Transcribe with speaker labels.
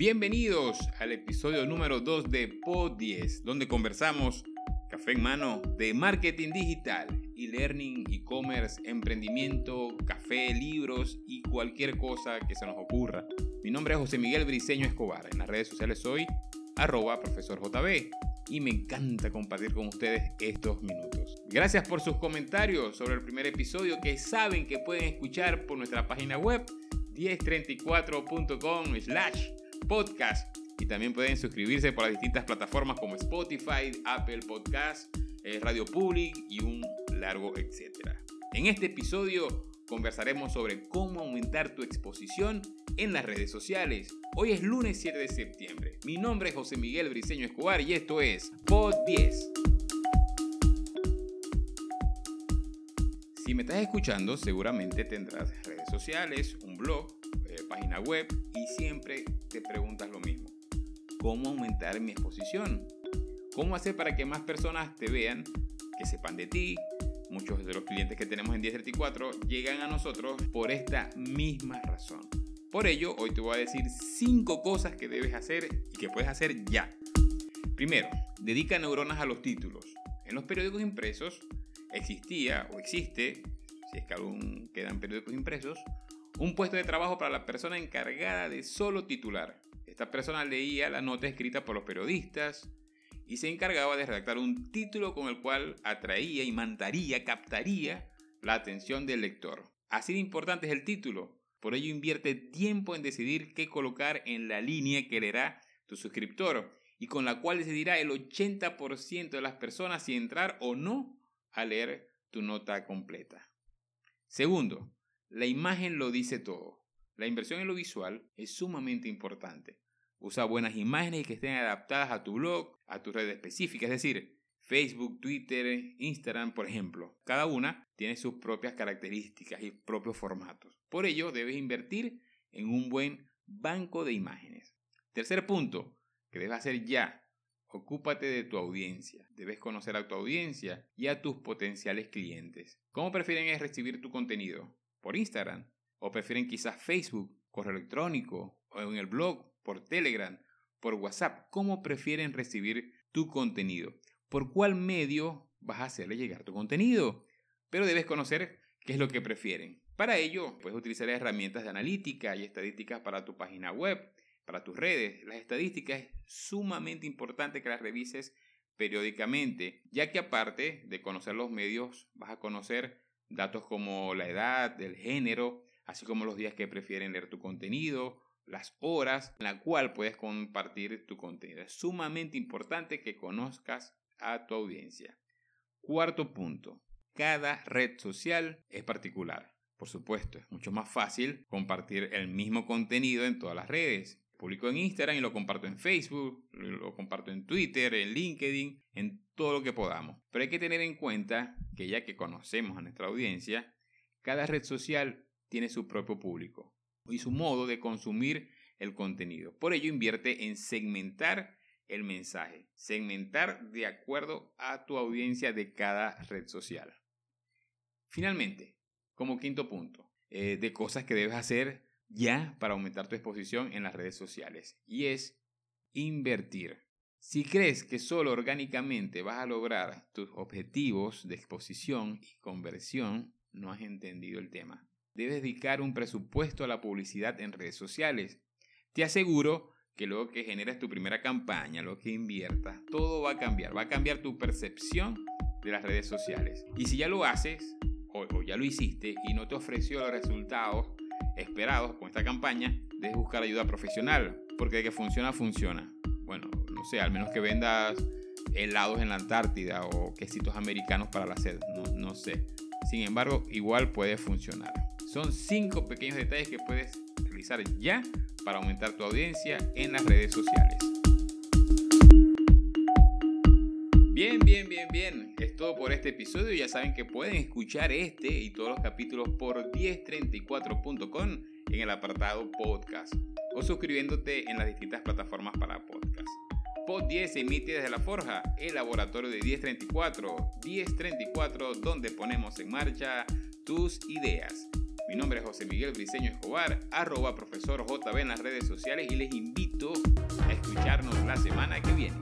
Speaker 1: Bienvenidos al episodio número 2 de Pod 10, donde conversamos café en mano de marketing digital, e-learning, e-commerce, emprendimiento, café, libros y cualquier cosa que se nos ocurra. Mi nombre es José Miguel Briceño Escobar. En las redes sociales soy arroba profesor JB y me encanta compartir con ustedes estos minutos. Gracias por sus comentarios sobre el primer episodio que saben que pueden escuchar por nuestra página web 1034.com slash podcast y también pueden suscribirse por las distintas plataformas como Spotify, Apple Podcast, eh, Radio Public y un largo etcétera. En este episodio conversaremos sobre cómo aumentar tu exposición en las redes sociales. Hoy es lunes 7 de septiembre. Mi nombre es José Miguel Briceño Escobar y esto es Pod 10. Si me estás escuchando, seguramente tendrás redes sociales, un blog, eh, página web y siempre te preguntas lo mismo cómo aumentar mi exposición. ¿Cómo hacer para que más personas te vean, que sepan de ti? Muchos de los clientes que tenemos en 1034 llegan a nosotros por esta misma razón. Por ello, hoy te voy a decir 5 cosas que debes hacer y que puedes hacer ya. Primero, dedica neuronas a los títulos. En los periódicos impresos existía o existe, si es que aún quedan periódicos impresos, un puesto de trabajo para la persona encargada de solo titular. Esta persona leía la nota escrita por los periodistas y se encargaba de redactar un título con el cual atraía y mandaría, captaría la atención del lector. Así de importante es el título. Por ello invierte tiempo en decidir qué colocar en la línea que leerá tu suscriptor y con la cual decidirá el 80% de las personas si entrar o no a leer tu nota completa. Segundo, la imagen lo dice todo. La inversión en lo visual es sumamente importante. Usa buenas imágenes que estén adaptadas a tu blog, a tu red específica, es decir, Facebook, Twitter, Instagram, por ejemplo. Cada una tiene sus propias características y propios formatos. Por ello, debes invertir en un buen banco de imágenes. Tercer punto, que debes hacer ya. Ocúpate de tu audiencia. Debes conocer a tu audiencia y a tus potenciales clientes. ¿Cómo prefieren recibir tu contenido? ¿Por Instagram? ¿O prefieren quizás Facebook, correo electrónico o en el blog por Telegram, por WhatsApp, cómo prefieren recibir tu contenido, por cuál medio vas a hacerle llegar tu contenido. Pero debes conocer qué es lo que prefieren. Para ello, puedes utilizar herramientas de analítica y estadísticas para tu página web, para tus redes. Las estadísticas es sumamente importante que las revises periódicamente, ya que aparte de conocer los medios, vas a conocer datos como la edad, el género, así como los días que prefieren leer tu contenido las horas en la cual puedes compartir tu contenido. Es sumamente importante que conozcas a tu audiencia. Cuarto punto. Cada red social es particular. Por supuesto, es mucho más fácil compartir el mismo contenido en todas las redes. Publico en Instagram y lo comparto en Facebook, lo comparto en Twitter, en LinkedIn, en todo lo que podamos. Pero hay que tener en cuenta que ya que conocemos a nuestra audiencia, cada red social tiene su propio público y su modo de consumir el contenido. Por ello invierte en segmentar el mensaje, segmentar de acuerdo a tu audiencia de cada red social. Finalmente, como quinto punto, eh, de cosas que debes hacer ya para aumentar tu exposición en las redes sociales, y es invertir. Si crees que solo orgánicamente vas a lograr tus objetivos de exposición y conversión, no has entendido el tema debes dedicar un presupuesto a la publicidad en redes sociales. Te aseguro que luego que generes tu primera campaña, lo que inviertas, todo va a cambiar, va a cambiar tu percepción de las redes sociales. Y si ya lo haces, o, ya lo hiciste y no te ofreció los resultados esperados con esta campaña, debes buscar ayuda profesional, porque de que funciona, funciona. Bueno, no sé, al menos que vendas helados en la Antártida o quesitos americanos para la sed, no, no sé. Sin embargo, igual puede funcionar. Son cinco pequeños detalles que puedes realizar ya para aumentar tu audiencia en las redes sociales. Bien, bien, bien, bien. Es todo por este episodio. Ya saben que pueden escuchar este y todos los capítulos por 1034.com en el apartado podcast o suscribiéndote en las distintas plataformas para podcast. Pod 10 se emite desde La Forja, el laboratorio de 1034. 1034 donde ponemos en marcha tus ideas. Mi nombre es José Miguel Briceño Escobar, arroba profesor JB en las redes sociales y les invito invito a escucharnos la semana que viene.